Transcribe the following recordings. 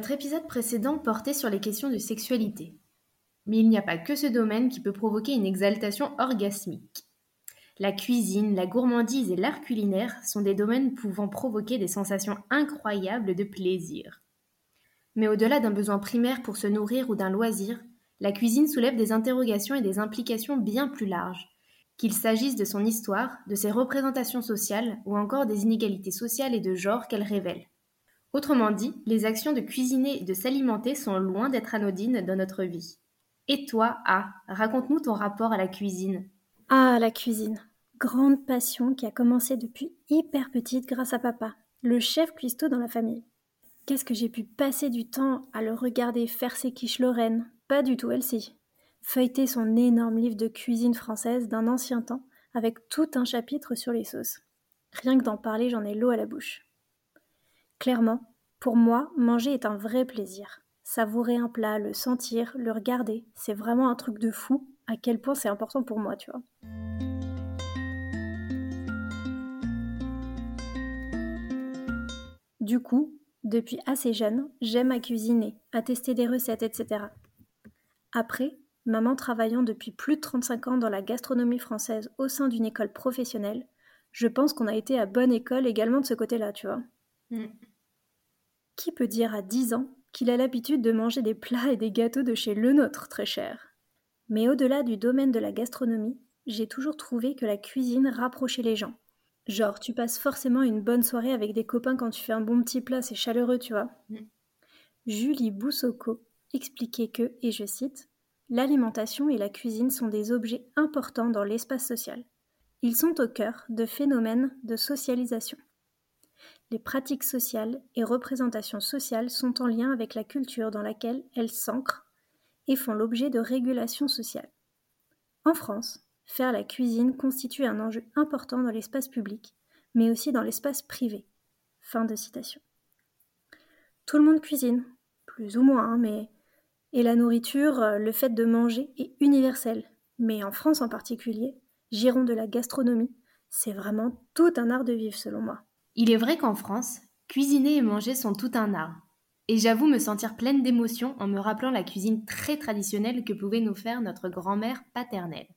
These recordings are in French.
Notre épisode précédent portait sur les questions de sexualité. Mais il n'y a pas que ce domaine qui peut provoquer une exaltation orgasmique. La cuisine, la gourmandise et l'art culinaire sont des domaines pouvant provoquer des sensations incroyables de plaisir. Mais au-delà d'un besoin primaire pour se nourrir ou d'un loisir, la cuisine soulève des interrogations et des implications bien plus larges, qu'il s'agisse de son histoire, de ses représentations sociales ou encore des inégalités sociales et de genre qu'elle révèle. Autrement dit, les actions de cuisiner et de s'alimenter sont loin d'être anodines dans notre vie. Et toi, Ah, raconte-nous ton rapport à la cuisine. Ah, la cuisine. Grande passion qui a commencé depuis hyper petite grâce à papa, le chef cuistot dans la famille. Qu'est-ce que j'ai pu passer du temps à le regarder faire ses quiches lorraines Pas du tout elle-ci. Feuilleter son énorme livre de cuisine française d'un ancien temps avec tout un chapitre sur les sauces. Rien que d'en parler, j'en ai l'eau à la bouche. Clairement, pour moi, manger est un vrai plaisir. Savourer un plat, le sentir, le regarder, c'est vraiment un truc de fou à quel point c'est important pour moi, tu vois. Du coup, depuis assez jeune, j'aime à cuisiner, à tester des recettes, etc. Après, maman travaillant depuis plus de 35 ans dans la gastronomie française au sein d'une école professionnelle, je pense qu'on a été à bonne école également de ce côté-là, tu vois. Mm. Qui peut dire à 10 ans qu'il a l'habitude de manger des plats et des gâteaux de chez Le Nôtre, très cher Mais au-delà du domaine de la gastronomie, j'ai toujours trouvé que la cuisine rapprochait les gens. Genre, tu passes forcément une bonne soirée avec des copains quand tu fais un bon petit plat, c'est chaleureux, tu vois. Mm. Julie Boussoko expliquait que, et je cite, L'alimentation et la cuisine sont des objets importants dans l'espace social. Ils sont au cœur de phénomènes de socialisation. Les pratiques sociales et représentations sociales sont en lien avec la culture dans laquelle elles s'ancrent et font l'objet de régulation sociale. En France, faire la cuisine constitue un enjeu important dans l'espace public, mais aussi dans l'espace privé. Fin de citation. Tout le monde cuisine, plus ou moins, hein, mais et la nourriture, euh, le fait de manger est universel. Mais en France en particulier, giron de la gastronomie, c'est vraiment tout un art de vivre selon moi. Il est vrai qu'en France, cuisiner et manger sont tout un art. Et j'avoue me sentir pleine d'émotions en me rappelant la cuisine très traditionnelle que pouvait nous faire notre grand-mère paternelle.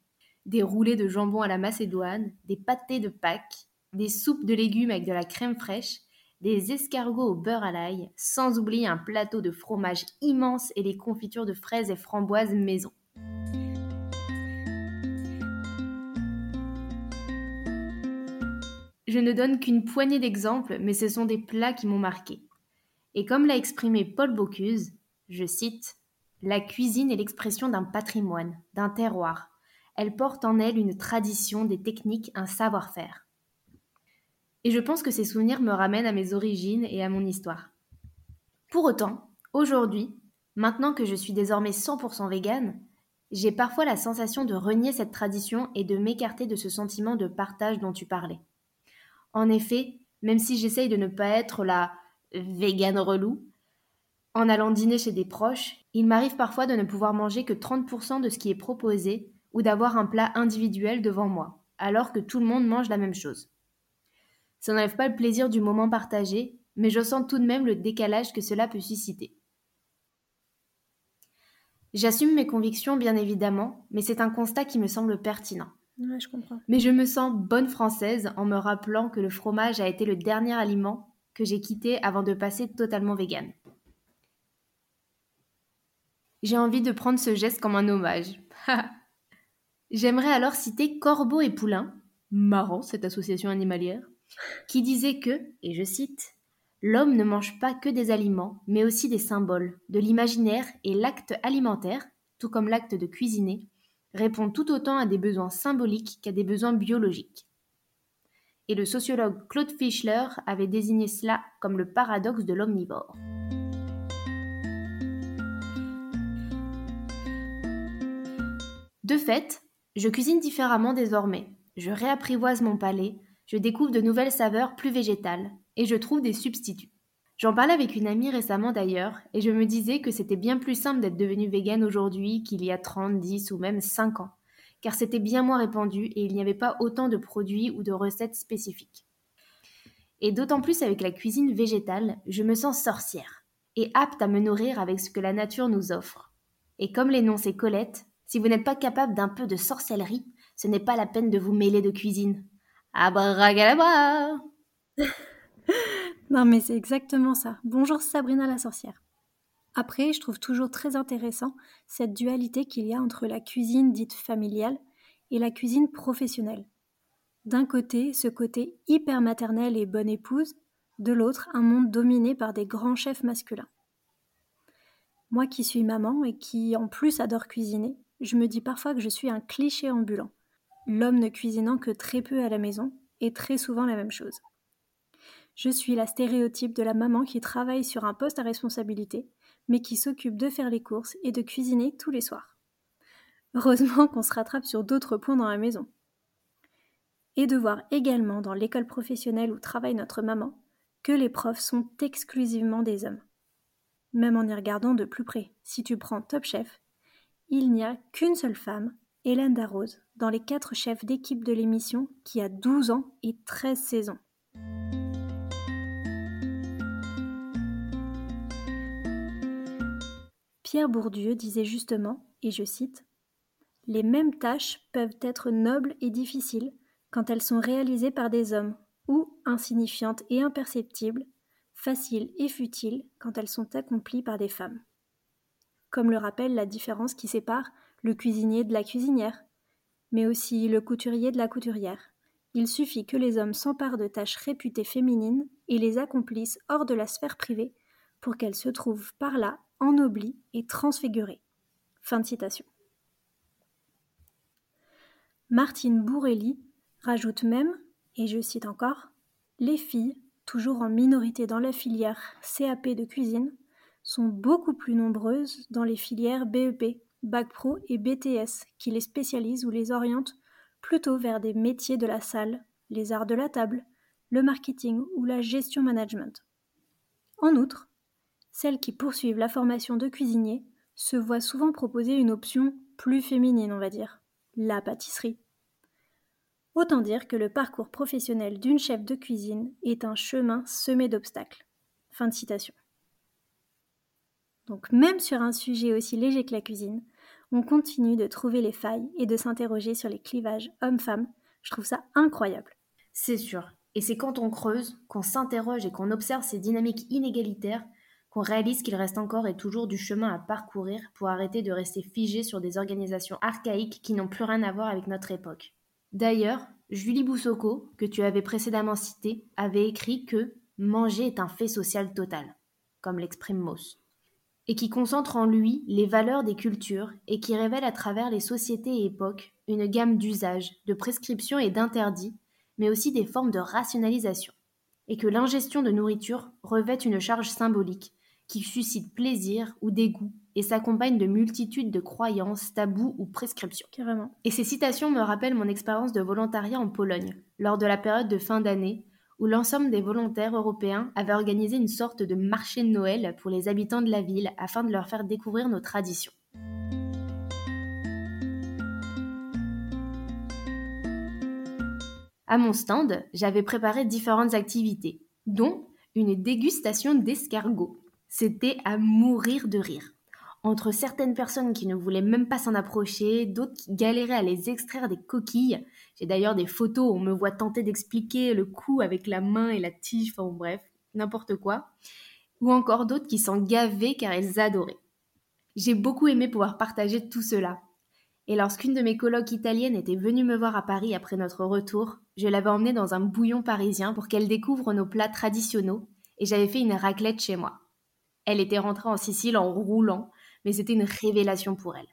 Des roulés de jambon à la macédoine, des pâtés de Pâques, des soupes de légumes avec de la crème fraîche, des escargots au beurre à l'ail, sans oublier un plateau de fromage immense et les confitures de fraises et framboises maison. Je ne donne qu'une poignée d'exemples, mais ce sont des plats qui m'ont marqué. Et comme l'a exprimé Paul Bocuse, je cite La cuisine est l'expression d'un patrimoine, d'un terroir. Elle porte en elle une tradition, des techniques, un savoir-faire. Et je pense que ces souvenirs me ramènent à mes origines et à mon histoire. Pour autant, aujourd'hui, maintenant que je suis désormais 100% végane, j'ai parfois la sensation de renier cette tradition et de m'écarter de ce sentiment de partage dont tu parlais. En effet, même si j'essaye de ne pas être la vegan relou, en allant dîner chez des proches, il m'arrive parfois de ne pouvoir manger que 30% de ce qui est proposé ou d'avoir un plat individuel devant moi, alors que tout le monde mange la même chose. Ça n'enlève pas le plaisir du moment partagé, mais je sens tout de même le décalage que cela peut susciter. J'assume mes convictions, bien évidemment, mais c'est un constat qui me semble pertinent. Mais je me sens bonne française en me rappelant que le fromage a été le dernier aliment que j'ai quitté avant de passer totalement vegan. J'ai envie de prendre ce geste comme un hommage. J'aimerais alors citer Corbeau et Poulain, marrant cette association animalière, qui disait que, et je cite, L'homme ne mange pas que des aliments, mais aussi des symboles, de l'imaginaire et l'acte alimentaire, tout comme l'acte de cuisiner, répond tout autant à des besoins symboliques qu'à des besoins biologiques. Et le sociologue Claude Fischler avait désigné cela comme le paradoxe de l'omnivore. De fait, je cuisine différemment désormais. Je réapprivoise mon palais, je découvre de nouvelles saveurs plus végétales, et je trouve des substituts. J'en parlais avec une amie récemment d'ailleurs, et je me disais que c'était bien plus simple d'être devenu vegan aujourd'hui qu'il y a 30, 10 ou même 5 ans, car c'était bien moins répandu et il n'y avait pas autant de produits ou de recettes spécifiques. Et d'autant plus avec la cuisine végétale, je me sens sorcière, et apte à me nourrir avec ce que la nature nous offre. Et comme l'énonçait Colette, si vous n'êtes pas capable d'un peu de sorcellerie, ce n'est pas la peine de vous mêler de cuisine. Abracadabra non, mais c'est exactement ça. Bonjour Sabrina la sorcière. Après, je trouve toujours très intéressant cette dualité qu'il y a entre la cuisine dite familiale et la cuisine professionnelle. D'un côté, ce côté hyper maternel et bonne épouse, de l'autre, un monde dominé par des grands chefs masculins. Moi qui suis maman et qui en plus adore cuisiner, je me dis parfois que je suis un cliché ambulant, l'homme ne cuisinant que très peu à la maison et très souvent la même chose. Je suis la stéréotype de la maman qui travaille sur un poste à responsabilité, mais qui s'occupe de faire les courses et de cuisiner tous les soirs. Heureusement qu'on se rattrape sur d'autres points dans la maison. Et de voir également dans l'école professionnelle où travaille notre maman que les profs sont exclusivement des hommes. Même en y regardant de plus près, si tu prends Top Chef, il n'y a qu'une seule femme, Hélène Darroze, dans les quatre chefs d'équipe de l'émission qui a 12 ans et 13 saisons. Pierre Bourdieu disait justement, et je cite, Les mêmes tâches peuvent être nobles et difficiles quand elles sont réalisées par des hommes, ou insignifiantes et imperceptibles, faciles et futiles quand elles sont accomplies par des femmes. Comme le rappelle la différence qui sépare le cuisinier de la cuisinière, mais aussi le couturier de la couturière. Il suffit que les hommes s'emparent de tâches réputées féminines et les accomplissent hors de la sphère privée pour qu'elles se trouvent par là ennobli et transfiguré. Fin de citation. Martine Bourrelli rajoute même, et je cite encore, Les filles, toujours en minorité dans la filière CAP de cuisine, sont beaucoup plus nombreuses dans les filières BEP, Bac Pro et BTS, qui les spécialisent ou les orientent plutôt vers des métiers de la salle, les arts de la table, le marketing ou la gestion management. En outre, celles qui poursuivent la formation de cuisinier se voient souvent proposer une option plus féminine, on va dire, la pâtisserie. Autant dire que le parcours professionnel d'une chef de cuisine est un chemin semé d'obstacles. Fin de citation. Donc même sur un sujet aussi léger que la cuisine, on continue de trouver les failles et de s'interroger sur les clivages hommes-femmes. Je trouve ça incroyable. C'est sûr. Et c'est quand on creuse, qu'on s'interroge et qu'on observe ces dynamiques inégalitaires qu'on réalise qu'il reste encore et toujours du chemin à parcourir pour arrêter de rester figé sur des organisations archaïques qui n'ont plus rien à voir avec notre époque. D'ailleurs, Julie Boussoko, que tu avais précédemment citée, avait écrit que manger est un fait social total, comme l'exprime Mauss, et qui concentre en lui les valeurs des cultures et qui révèle à travers les sociétés et époques une gamme d'usages, de prescriptions et d'interdits, mais aussi des formes de rationalisation, et que l'ingestion de nourriture revêt une charge symbolique qui suscite plaisir ou dégoût et s'accompagnent de multitudes de croyances, tabous ou prescriptions. Carrément. Et ces citations me rappellent mon expérience de volontariat en Pologne, lors de la période de fin d'année, où l'ensemble des volontaires européens avaient organisé une sorte de marché de Noël pour les habitants de la ville afin de leur faire découvrir nos traditions. À mon stand, j'avais préparé différentes activités, dont une dégustation d'escargots. C'était à mourir de rire. Entre certaines personnes qui ne voulaient même pas s'en approcher, d'autres qui galéraient à les extraire des coquilles. J'ai d'ailleurs des photos où on me voit tenter d'expliquer le coup avec la main et la tige, enfin bref, n'importe quoi. Ou encore d'autres qui s'en gavaient car elles adoraient. J'ai beaucoup aimé pouvoir partager tout cela. Et lorsqu'une de mes colocs italiennes était venue me voir à Paris après notre retour, je l'avais emmenée dans un bouillon parisien pour qu'elle découvre nos plats traditionnels et j'avais fait une raclette chez moi. Elle était rentrée en Sicile en roulant, mais c'était une révélation pour elle.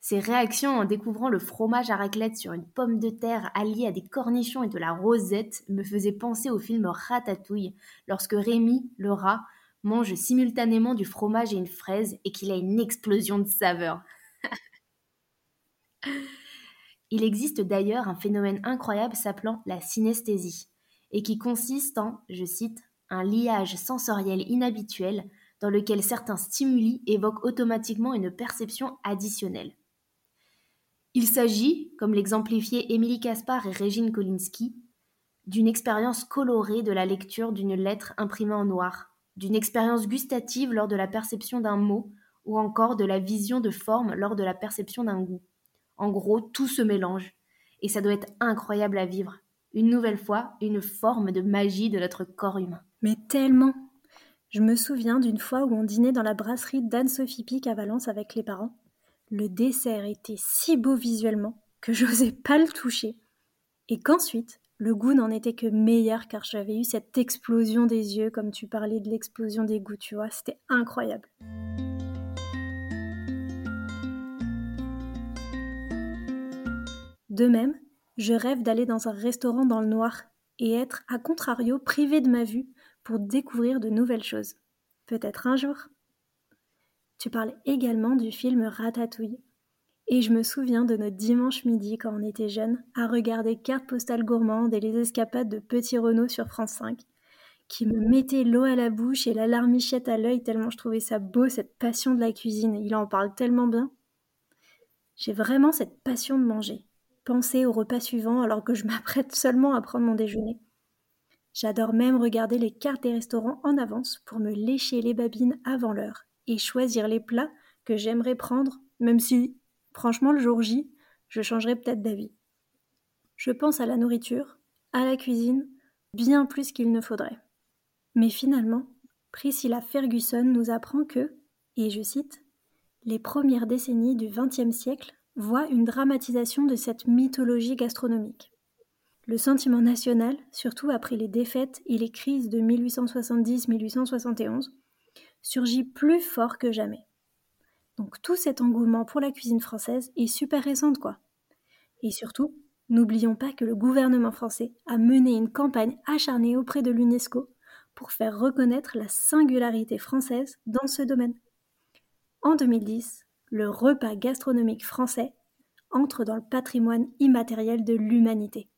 Ses réactions en découvrant le fromage à raclette sur une pomme de terre alliée à des cornichons et de la rosette me faisaient penser au film Ratatouille, lorsque Rémi, le rat, mange simultanément du fromage et une fraise et qu'il a une explosion de saveur. Il existe d'ailleurs un phénomène incroyable s'appelant la synesthésie, et qui consiste en, je cite, un liage sensoriel inhabituel dans lequel certains stimuli évoquent automatiquement une perception additionnelle. Il s'agit, comme l'exemplifiaient Émilie Caspar et Régine Kolinski, d'une expérience colorée de la lecture d'une lettre imprimée en noir, d'une expérience gustative lors de la perception d'un mot ou encore de la vision de forme lors de la perception d'un goût. En gros, tout se mélange et ça doit être incroyable à vivre. Une nouvelle fois, une forme de magie de notre corps humain. Mais tellement Je me souviens d'une fois où on dînait dans la brasserie d'Anne-Sophie Pic à Valence avec les parents. Le dessert était si beau visuellement que j'osais pas le toucher. Et qu'ensuite, le goût n'en était que meilleur car j'avais eu cette explosion des yeux, comme tu parlais de l'explosion des goûts, tu vois, c'était incroyable. De même, je rêve d'aller dans un restaurant dans le noir et être, à contrario, privé de ma vue pour découvrir de nouvelles choses. Peut-être un jour. Tu parles également du film Ratatouille. Et je me souviens de notre dimanche midi quand on était jeunes à regarder Carte postale gourmande et les escapades de Petit Renault sur France 5, qui me mettaient l'eau à la bouche et la larmichette à l'œil tellement je trouvais ça beau, cette passion de la cuisine. Il en parle tellement bien. J'ai vraiment cette passion de manger. Penser au repas suivant alors que je m'apprête seulement à prendre mon déjeuner. J'adore même regarder les cartes des restaurants en avance pour me lécher les babines avant l'heure et choisir les plats que j'aimerais prendre, même si, franchement, le jour J, je changerais peut-être d'avis. Je pense à la nourriture, à la cuisine, bien plus qu'il ne faudrait. Mais finalement, Priscilla Ferguson nous apprend que, et je cite, les premières décennies du XXe siècle voient une dramatisation de cette mythologie gastronomique. Le sentiment national, surtout après les défaites et les crises de 1870-1871, surgit plus fort que jamais. Donc tout cet engouement pour la cuisine française est super récent quoi. Et surtout, n'oublions pas que le gouvernement français a mené une campagne acharnée auprès de l'UNESCO pour faire reconnaître la singularité française dans ce domaine. En 2010, le repas gastronomique français entre dans le patrimoine immatériel de l'humanité.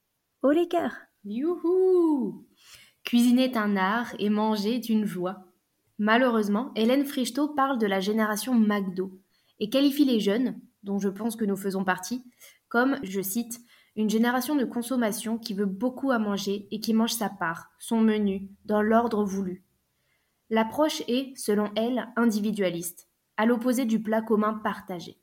Oh les cœurs Youhou Cuisiner est un art et manger est une joie. Malheureusement, Hélène Frichtot parle de la génération McDo et qualifie les jeunes, dont je pense que nous faisons partie, comme, je cite, une génération de consommation qui veut beaucoup à manger et qui mange sa part, son menu, dans l'ordre voulu. L'approche est, selon elle, individualiste, à l'opposé du plat commun partagé.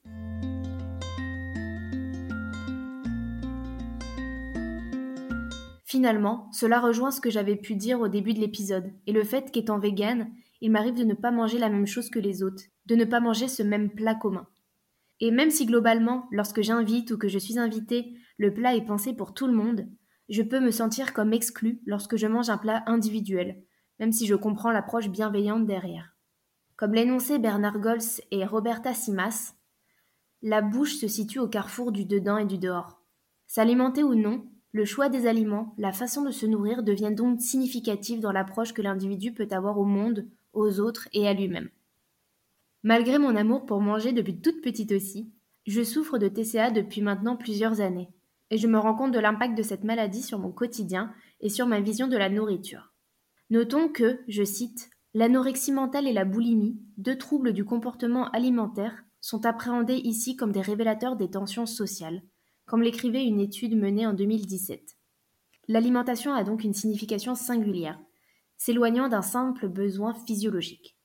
Finalement, cela rejoint ce que j'avais pu dire au début de l'épisode, et le fait qu'étant végane, il m'arrive de ne pas manger la même chose que les autres, de ne pas manger ce même plat commun. Et même si globalement, lorsque j'invite ou que je suis invitée, le plat est pensé pour tout le monde, je peux me sentir comme exclue lorsque je mange un plat individuel, même si je comprends l'approche bienveillante derrière. Comme l'énonçaient Bernard Gols et Roberta Simas, la bouche se situe au carrefour du dedans et du dehors. S'alimenter ou non, le choix des aliments, la façon de se nourrir devient donc significatif dans l'approche que l'individu peut avoir au monde, aux autres et à lui-même. Malgré mon amour pour manger depuis toute petite aussi, je souffre de TCA depuis maintenant plusieurs années, et je me rends compte de l'impact de cette maladie sur mon quotidien et sur ma vision de la nourriture. Notons que, je cite, l'anorexie mentale et la boulimie, deux troubles du comportement alimentaire, sont appréhendés ici comme des révélateurs des tensions sociales, comme l'écrivait une étude menée en 2017. L'alimentation a donc une signification singulière, s'éloignant d'un simple besoin physiologique.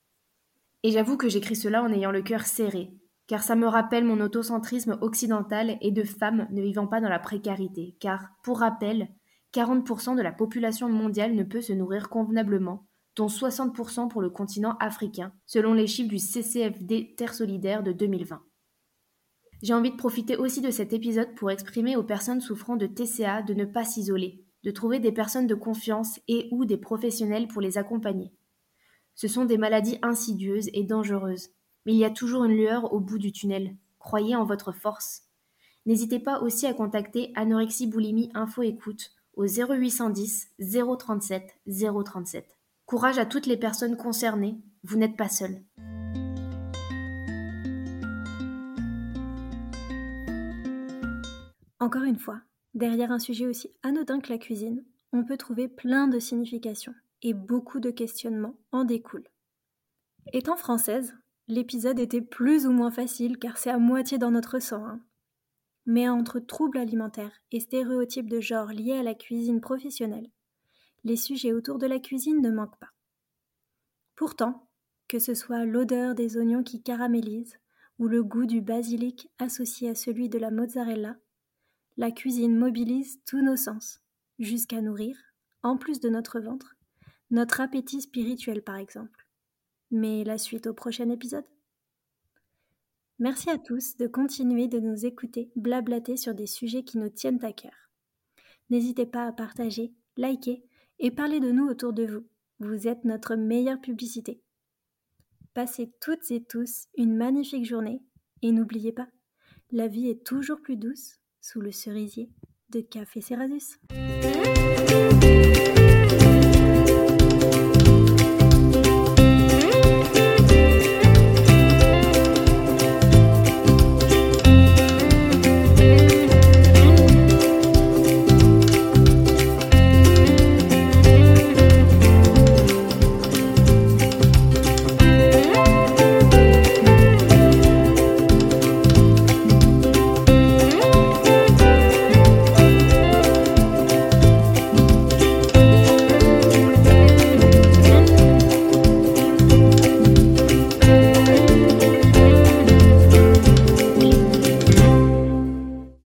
Et j'avoue que j'écris cela en ayant le cœur serré, car ça me rappelle mon autocentrisme occidental et de femmes ne vivant pas dans la précarité, car, pour rappel, 40% de la population mondiale ne peut se nourrir convenablement, dont 60% pour le continent africain, selon les chiffres du CCFD Terre Solidaire de 2020. J'ai envie de profiter aussi de cet épisode pour exprimer aux personnes souffrant de TCA de ne pas s'isoler, de trouver des personnes de confiance et ou des professionnels pour les accompagner. Ce sont des maladies insidieuses et dangereuses, mais il y a toujours une lueur au bout du tunnel. Croyez en votre force. N'hésitez pas aussi à contacter Anorexie Boulimie Info Écoute au 0810 037 037. Courage à toutes les personnes concernées, vous n'êtes pas seul. Encore une fois, derrière un sujet aussi anodin que la cuisine, on peut trouver plein de significations et beaucoup de questionnements en découlent. Étant française, l'épisode était plus ou moins facile car c'est à moitié dans notre sang. Hein. Mais entre troubles alimentaires et stéréotypes de genre liés à la cuisine professionnelle, les sujets autour de la cuisine ne manquent pas. Pourtant, que ce soit l'odeur des oignons qui caramélisent ou le goût du basilic associé à celui de la mozzarella, la cuisine mobilise tous nos sens, jusqu'à nourrir, en plus de notre ventre, notre appétit spirituel par exemple. Mais la suite au prochain épisode Merci à tous de continuer de nous écouter blablater sur des sujets qui nous tiennent à cœur. N'hésitez pas à partager, liker et parler de nous autour de vous. Vous êtes notre meilleure publicité. Passez toutes et tous une magnifique journée et n'oubliez pas, la vie est toujours plus douce sous le cerisier de Café Cerasus.